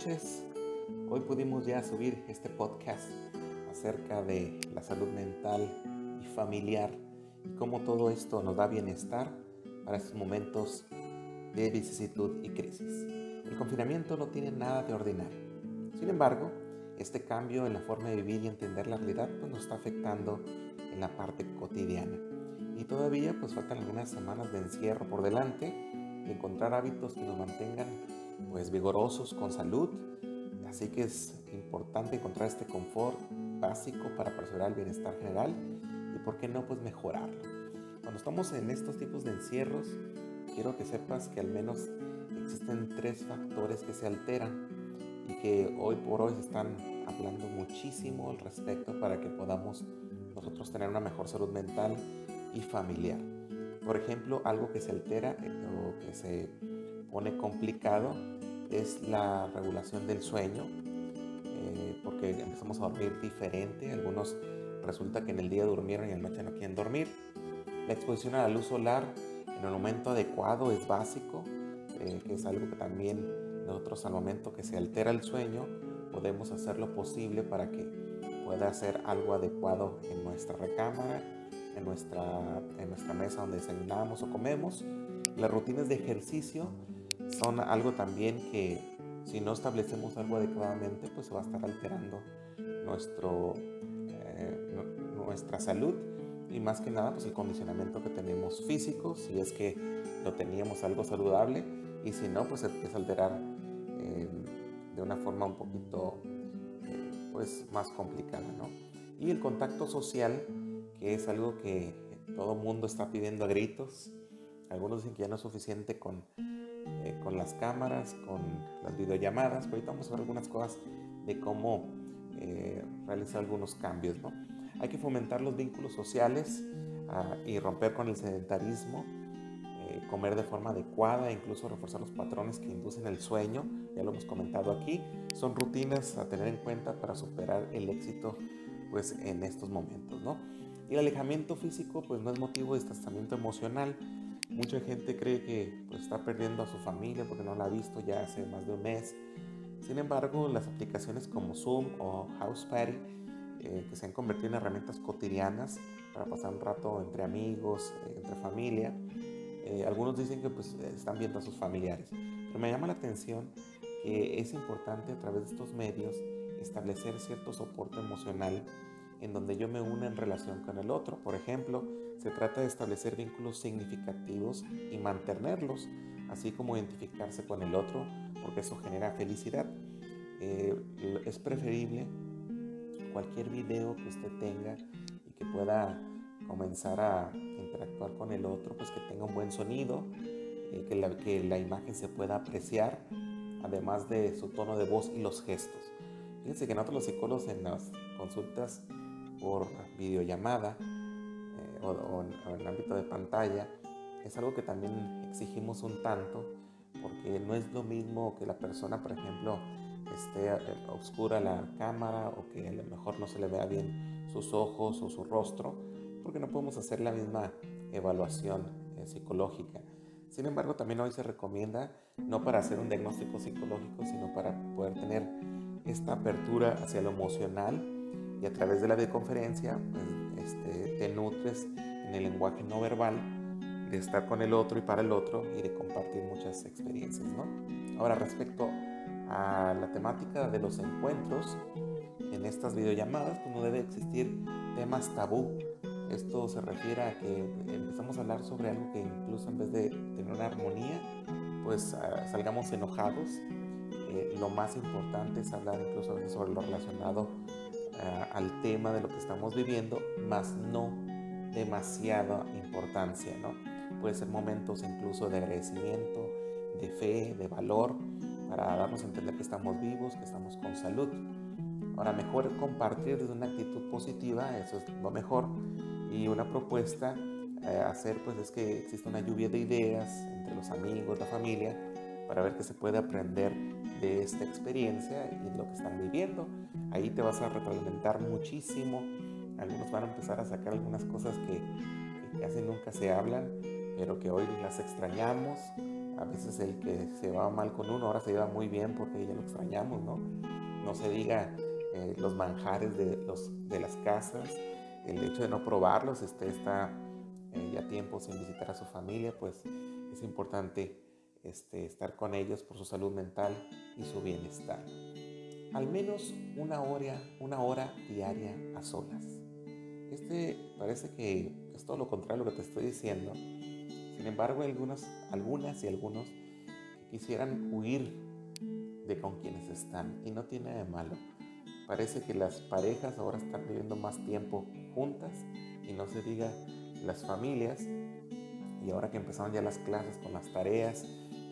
noches. Hoy pudimos ya subir este podcast acerca de la salud mental y familiar y cómo todo esto nos da bienestar para estos momentos de vicisitud y crisis. El confinamiento no tiene nada de ordinario. Sin embargo, este cambio en la forma de vivir y entender la realidad pues, nos está afectando en la parte cotidiana. Y todavía pues faltan algunas semanas de encierro por delante, de encontrar hábitos que nos mantengan pues vigorosos, con salud. Así que es importante encontrar este confort básico para preservar el bienestar general y por qué no pues mejorarlo. Cuando estamos en estos tipos de encierros, quiero que sepas que al menos existen tres factores que se alteran y que hoy por hoy se están hablando muchísimo al respecto para que podamos nosotros tener una mejor salud mental y familiar. Por ejemplo, algo que se altera eh, o que se pone complicado es la regulación del sueño, eh, porque empezamos a dormir diferente. Algunos resulta que en el día durmieron y en la noche no quieren dormir. La exposición a la luz solar en el momento adecuado es básico, eh, que es algo que también nosotros al momento que se altera el sueño podemos hacer lo posible para que pueda ser algo adecuado en nuestra recámara, en nuestra, en nuestra mesa donde desayunamos o comemos. Las rutinas de ejercicio son algo también que si no establecemos algo adecuadamente, pues se va a estar alterando nuestro, eh, nuestra salud y más que nada pues el condicionamiento que tenemos físico, si es que lo teníamos algo saludable y si no, pues se empieza a alterar eh, de una forma un poquito eh, pues más complicada, ¿no? Y el contacto social, que es algo que todo mundo está pidiendo a gritos. Algunos dicen que ya no es suficiente con eh, con las cámaras, con las videollamadas. Pero ahorita vamos a ver algunas cosas de cómo eh, realizar algunos cambios. ¿no? Hay que fomentar los vínculos sociales ah, y romper con el sedentarismo, eh, comer de forma adecuada, incluso reforzar los patrones que inducen el sueño. Ya lo hemos comentado aquí. Son rutinas a tener en cuenta para superar el éxito pues, en estos momentos. ¿no? Y el alejamiento físico pues, no es motivo de distanciamiento emocional Mucha gente cree que pues, está perdiendo a su familia porque no la ha visto ya hace más de un mes. Sin embargo, las aplicaciones como Zoom o House Party, eh, que se han convertido en herramientas cotidianas para pasar un rato entre amigos, eh, entre familia, eh, algunos dicen que pues, están viendo a sus familiares. Pero me llama la atención que es importante a través de estos medios establecer cierto soporte emocional en donde yo me una en relación con el otro. Por ejemplo, se trata de establecer vínculos significativos y mantenerlos, así como identificarse con el otro, porque eso genera felicidad. Eh, es preferible cualquier video que usted tenga y que pueda comenzar a interactuar con el otro, pues que tenga un buen sonido, eh, que, la, que la imagen se pueda apreciar, además de su tono de voz y los gestos. Fíjense que nosotros los psicólogos en las consultas por videollamada eh, o, en el ámbito de pantalla, es algo que también exigimos un tanto, porque no es lo mismo que la persona, por ejemplo, esté eh, oscura la cámara o que a lo mejor no se le vea bien sus ojos o su rostro, porque no podemos hacer la misma evaluación eh, psicológica. Sin embargo, también hoy se recomienda no para hacer un diagnóstico psicológico, sino para poder tener esta apertura hacia lo emocional y a través de la videoconferencia pues, este, te nutres en el lenguaje no verbal de estar con el otro y para el otro y de compartir muchas experiencias. ¿no? Ahora respecto a la temática de los encuentros en estas videollamadas, pues no debe existir temas tabú. Esto se refiere a que empezamos a hablar sobre algo que incluso en vez de tener una armonía, pues ah, salgamos enojados. Eh, lo más importante es hablar incluso a veces sobre lo relacionado al tema de lo que estamos viviendo, más no demasiada importancia, ¿no? Puede ser momentos incluso de agradecimiento, de fe, de valor, para darnos a entender que estamos vivos, que estamos con salud. Ahora, mejor compartir desde una actitud positiva, eso es lo mejor, y una propuesta a hacer, pues es que existe una lluvia de ideas entre los amigos, la familia, para ver qué se puede aprender de esta experiencia y lo que están viviendo. Ahí te vas a retroalimentar muchísimo. Algunos van a empezar a sacar algunas cosas que, casi nunca se hablan, pero que hoy las extrañamos. A veces el que se va mal con uno ahora se lleva muy bien porque ya lo extrañamos, ¿no? No se diga eh, los manjares de, las casas, el hecho de no probarlos, este está eh, ya tiempo sin visitar a su familia, pues es importante este, estar con ellos por su salud mental y su bienestar. Al menos una hora, una hora diaria a solas. Este parece que es todo lo contrario a lo que te estoy diciendo. Sin embargo, hay algunas, algunas y algunos que quisieran huir de con quienes están y no tiene de malo. Parece que las parejas ahora están viviendo más tiempo juntas y no se diga las familias. Y ahora que empezaron ya las clases con las tareas,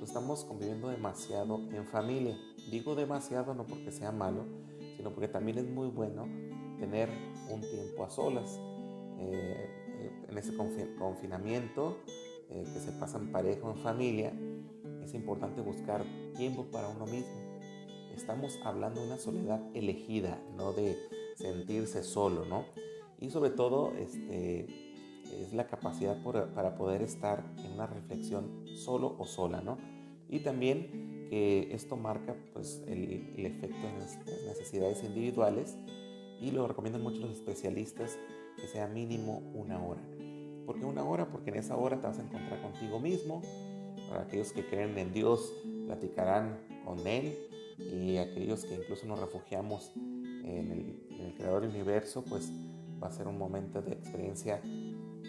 estamos conviviendo demasiado en familia. Digo demasiado no porque sea malo, sino porque también es muy bueno tener un tiempo a solas. Eh, en ese confinamiento eh, que se pasa en pareja o en familia, es importante buscar tiempo para uno mismo. Estamos hablando de una soledad elegida, no de sentirse solo, ¿no? Y sobre todo, este, es la capacidad para poder estar en una reflexión solo o sola, ¿no? Y también que esto marca pues, el, el efecto en las necesidades individuales y lo recomiendan mucho los especialistas que sea mínimo una hora. ¿Por qué una hora? Porque en esa hora te vas a encontrar contigo mismo. Para aquellos que creen en Dios, platicarán con Él. Y aquellos que incluso nos refugiamos en el, Creador Universo, pues va a ser un momento de experiencia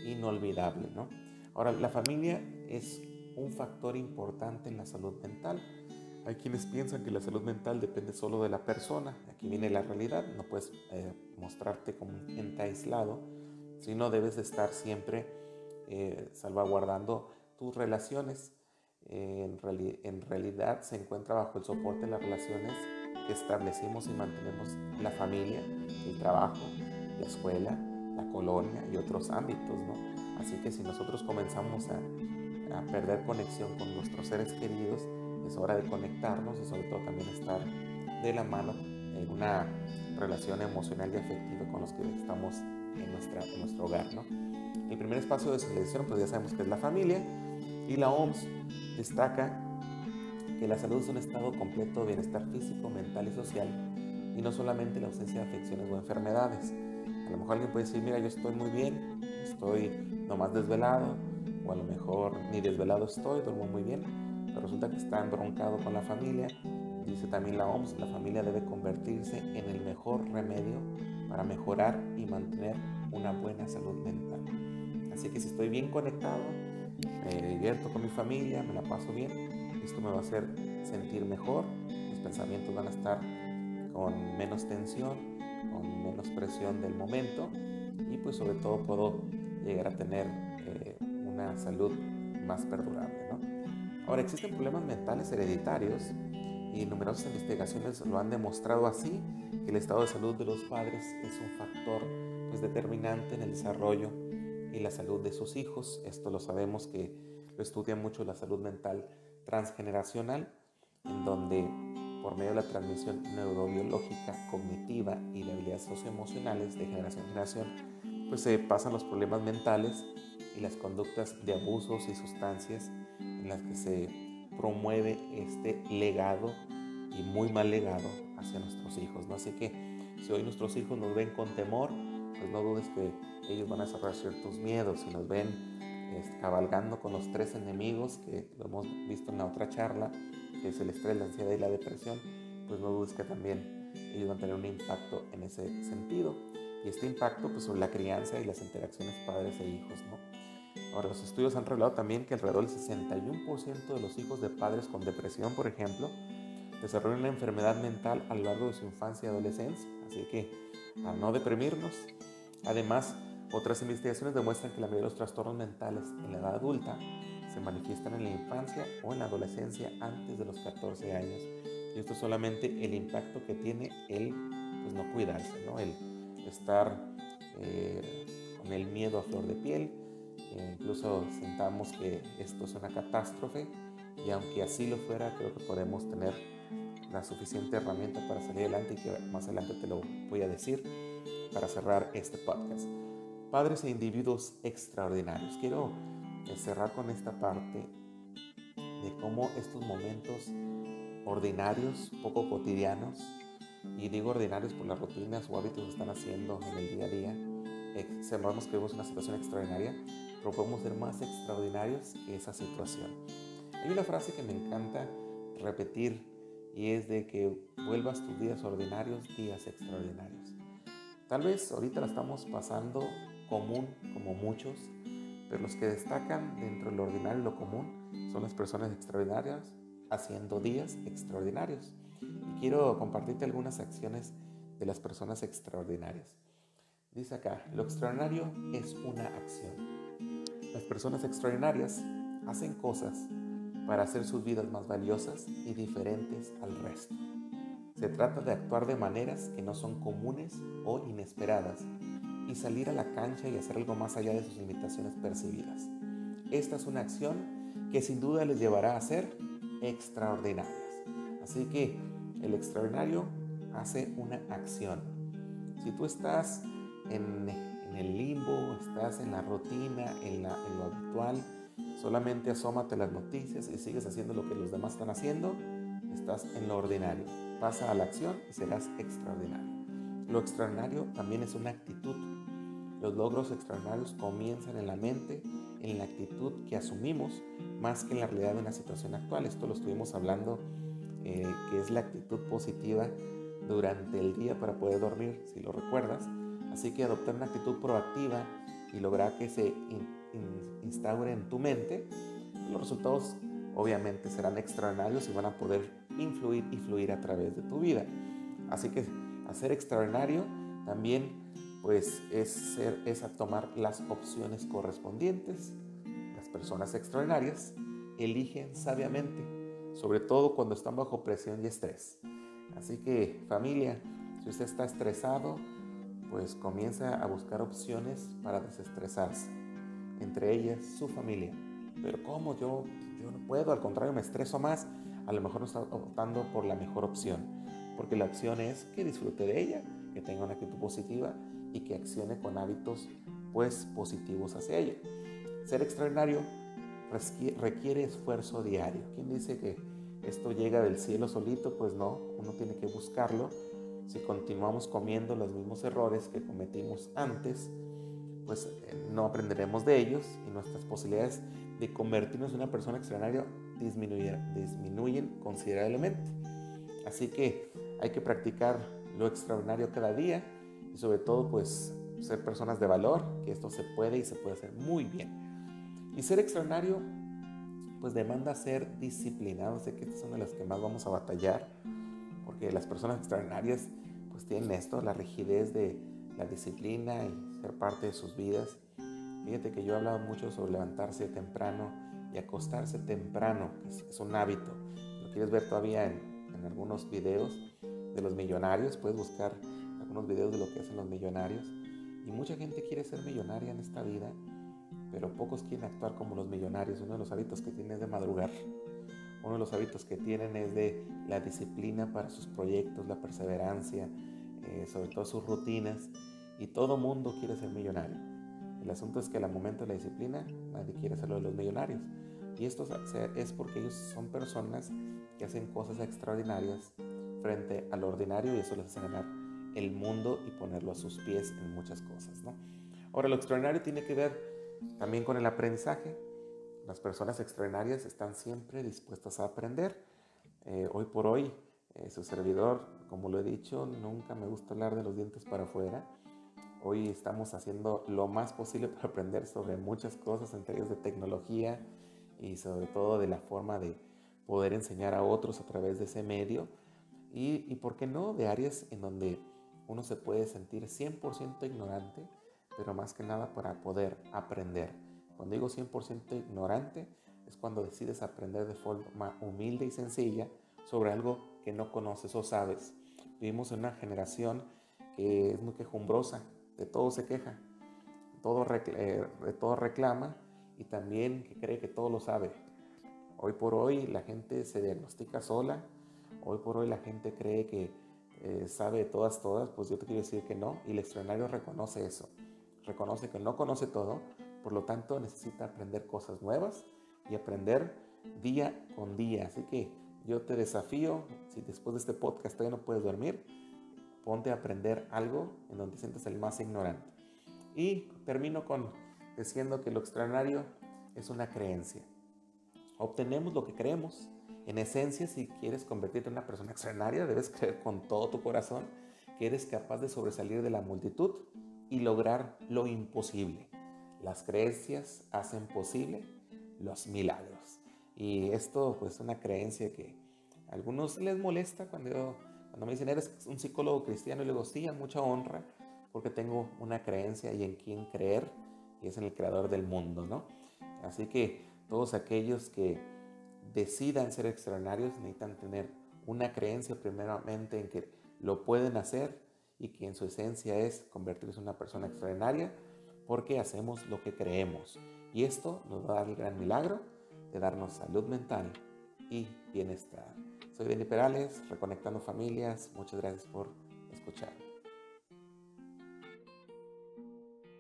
inolvidable, ¿no? Ahora, la familia es un factor importante en la salud mental. Hay quienes piensan que la salud mental depende solo de la persona. Aquí viene la realidad. No puedes eh, mostrarte como un ente aislado, sino debes estar siempre eh, salvaguardando tus relaciones. en, en realidad se encuentra bajo el soporte de las relaciones que establecimos y mantenemos la familia, el trabajo, la escuela, la colonia y otros ámbitos, ¿no? Así que si nosotros comenzamos a, perder conexión con nuestros seres queridos, es hora de conectarnos y sobre todo también estar de la mano en una relación emocional y afectiva con los que estamos en, nuestra, en nuestro hogar, ¿no? El primer espacio de selección, pues ya sabemos que es la familia y la OMS destaca que la salud es un estado completo de bienestar físico, mental y social y no solamente la ausencia de afecciones o enfermedades. A lo mejor alguien puede decir, mira, yo estoy muy bien, estoy nomás desvelado, o a lo mejor ni desvelado estoy, duermo muy bien, pero resulta que está embroncado con la familia. Dice también la OMS, la familia debe convertirse en el mejor remedio para mejorar y mantener una buena salud mental. Así que si estoy bien conectado, me divierto con mi familia, me la paso bien, esto me va a hacer sentir mejor, mis pensamientos van a estar con menos tensión, con menos presión del momento y pues sobre todo puedo llegar a tener eh, una salud más perdurable. ¿no? Ahora existen problemas mentales hereditarios y numerosas investigaciones lo han demostrado así, que el estado de salud de los padres es un factor pues, determinante en el desarrollo y la salud de sus hijos. Esto lo sabemos que lo estudia mucho la salud mental transgeneracional, en donde por medio de la transmisión neurobiológica, cognitiva y de habilidades socioemocionales de generación en generación, pues se pasan los problemas mentales y las conductas de abusos y sustancias en las que se promueve este legado y muy mal legado hacia nuestros hijos. ¿no? Así que si hoy nuestros hijos nos ven con temor, pues no dudes que ellos van a desarrollar ciertos miedos. Si nos ven este, cabalgando con los tres enemigos que lo hemos visto en la otra charla, que es el estrés, la ansiedad y la depresión, pues no que también ellos van a tener un impacto en ese sentido. Y este impacto pues sobre la crianza y las interacciones padres e hijos, ¿no? Ahora, los estudios han revelado también que alrededor del 61% de los hijos de padres con depresión, por ejemplo, desarrollan una enfermedad mental a lo largo de su infancia y adolescencia. Así que, a no deprimirnos. Además, otras investigaciones demuestran que la mayoría de los trastornos mentales en la edad adulta se manifiestan en la infancia o en la adolescencia antes de los 14 años. Y esto es solamente el impacto que tiene el pues, no cuidarse, ¿no? el estar eh, con el miedo a flor de piel. E incluso sentamos que esto es una catástrofe y aunque así lo fuera, creo que podemos tener la suficiente herramienta para salir adelante y que más adelante te lo voy a decir para cerrar este podcast. Padres e individuos extraordinarios. Quiero cerrar con esta parte de cómo estos momentos ordinarios, poco cotidianos, y digo ordinarios por las rutinas o hábitos que están haciendo en el día a día, sabemos que vivimos una situación extraordinaria, pero podemos ser más extraordinarios que esa situación. Hay una frase que me encanta repetir y es de que vuelvas tus días ordinarios, días extraordinarios. Tal vez ahorita la estamos pasando común como muchos, pero los que destacan dentro de lo ordinario y lo común son las personas extraordinarias haciendo días extraordinarios. Y quiero compartirte algunas acciones de las personas extraordinarias. Dice acá, lo extraordinario es una acción. Las personas extraordinarias hacen cosas para hacer sus vidas más valiosas y diferentes al resto. Se trata de actuar de maneras que no son comunes o inesperadas y salir a la cancha y hacer algo más allá de sus limitaciones percibidas. Esta es una acción que sin duda les llevará a ser extraordinarias. Así que el extraordinario hace una acción. Si tú estás en, el limbo, estás en la rutina, en, en lo habitual, Solamente asómate las noticias y sigues haciendo lo que los demás están haciendo, estás en lo ordinario. Pasa a la acción y serás extraordinario. Lo extraordinario también es una actitud. Los logros extraordinarios comienzan en la mente, en la actitud que asumimos, más que en la realidad de una situación actual. Esto lo estuvimos hablando, eh, que es la actitud positiva durante el día para poder dormir, si lo recuerdas. Así que adoptar una actitud proactiva y lograr que se instaure en tu mente, los resultados obviamente serán extraordinarios y van a poder influir y fluir a través de tu vida. Así que hacer extraordinario también pues es, a tomar las opciones correspondientes. Las personas extraordinarias eligen sabiamente, sobre todo cuando están bajo presión y estrés. Así que familia, si usted está estresado, pues comienza a buscar opciones para desestresarse entre ellas su familia. Pero ¿cómo? Yo, yo no puedo, al contrario, me estreso más. A lo mejor no está optando por la mejor opción, porque la opción es que disfrute de ella, que tenga una actitud positiva y que accione con hábitos pues positivos hacia ella. Ser extraordinario requiere esfuerzo diario. ¿Quién dice que esto llega del cielo solito? Pues no, uno tiene que buscarlo. Si continuamos comiendo los mismos errores que cometimos antes, pues eh, no aprenderemos de ellos y nuestras posibilidades de convertirnos en una persona extraordinaria disminuyen, considerablemente. Así que hay que practicar lo extraordinario cada día sobre todo pues ser personas de valor, que esto se puede y se puede hacer muy bien. Y ser extraordinario pues demanda ser disciplinado, sé que esta es una de las que más vamos a batallar, porque las personas extraordinarias pues tienen esto, la rigidez de la disciplina y ser parte de sus vidas. Fíjate que yo he hablado mucho sobre levantarse temprano y acostarse temprano, que es, un hábito. Lo quieres ver todavía en, algunos videos de los millonarios, puedes buscar algunos videos de lo que hacen los millonarios. Y mucha gente quiere ser millonaria en esta vida, pero pocos quieren actuar como los millonarios. Uno de los hábitos que tienen es de madrugar. Uno de los hábitos que tienen es de la disciplina para sus proyectos, la perseverancia, eh, sobre todo sus rutinas y todo mundo quiere ser millonario. El asunto es que al momento de la disciplina nadie quiere ser de los millonarios. Y esto es porque ellos son personas que hacen cosas extraordinarias frente al ordinario y eso les hace ganar el mundo y ponerlo a sus pies en muchas cosas. ¿no? Ahora, lo extraordinario tiene que ver también con el aprendizaje. Las personas extraordinarias están siempre dispuestas a aprender. Eh, hoy por hoy, eh, su servidor, como lo he dicho, nunca me gusta hablar de los dientes para afuera Hoy estamos haciendo lo más posible para aprender sobre muchas cosas, entre ellas de tecnología y sobre todo de la forma de poder enseñar a otros a través de ese medio. Y, y por qué no, de áreas en donde uno se puede sentir 100% ignorante, pero más que nada para poder aprender. Cuando digo 100% ignorante, es cuando decides aprender de forma humilde y sencilla sobre algo que no conoces o sabes. Vivimos en una generación que es muy quejumbrosa, de todo se queja, todo eh, de todo reclama y también que cree que todo lo sabe. Hoy por hoy la gente se diagnostica sola, hoy por hoy la gente cree que eh, sabe todas, todas, pues yo te quiero decir que no, y el extraordinario reconoce eso, reconoce que no conoce todo, por lo tanto necesita aprender cosas nuevas y aprender día con día. Así que yo te desafío, si después de este podcast todavía no puedes dormir, ponte a aprender algo en donde te sientes el más ignorante. Y termino con diciendo que lo extraordinario es una creencia. Obtenemos lo que creemos. En esencia, si quieres convertirte en una persona extraordinaria, debes creer con todo tu corazón que eres capaz de sobresalir de la multitud y lograr lo imposible. Las creencias hacen posible los milagros. Y esto pues es una creencia que a algunos les molesta cuando, cuando me dicen, eres un psicólogo cristiano, y le digo, sí, a mucha honra, porque tengo una creencia y en quien creer, y es en el creador del mundo, ¿no? Así que todos aquellos que decidan ser extraordinarios necesitan tener una creencia primeramente en que lo pueden hacer y que en su esencia es convertirse en una persona extraordinaria porque hacemos lo que creemos. Y esto nos va a dar el gran milagro de darnos salud mental y bienestar. Soy Benny Perales, Reconectando Familias. Muchas gracias por escuchar.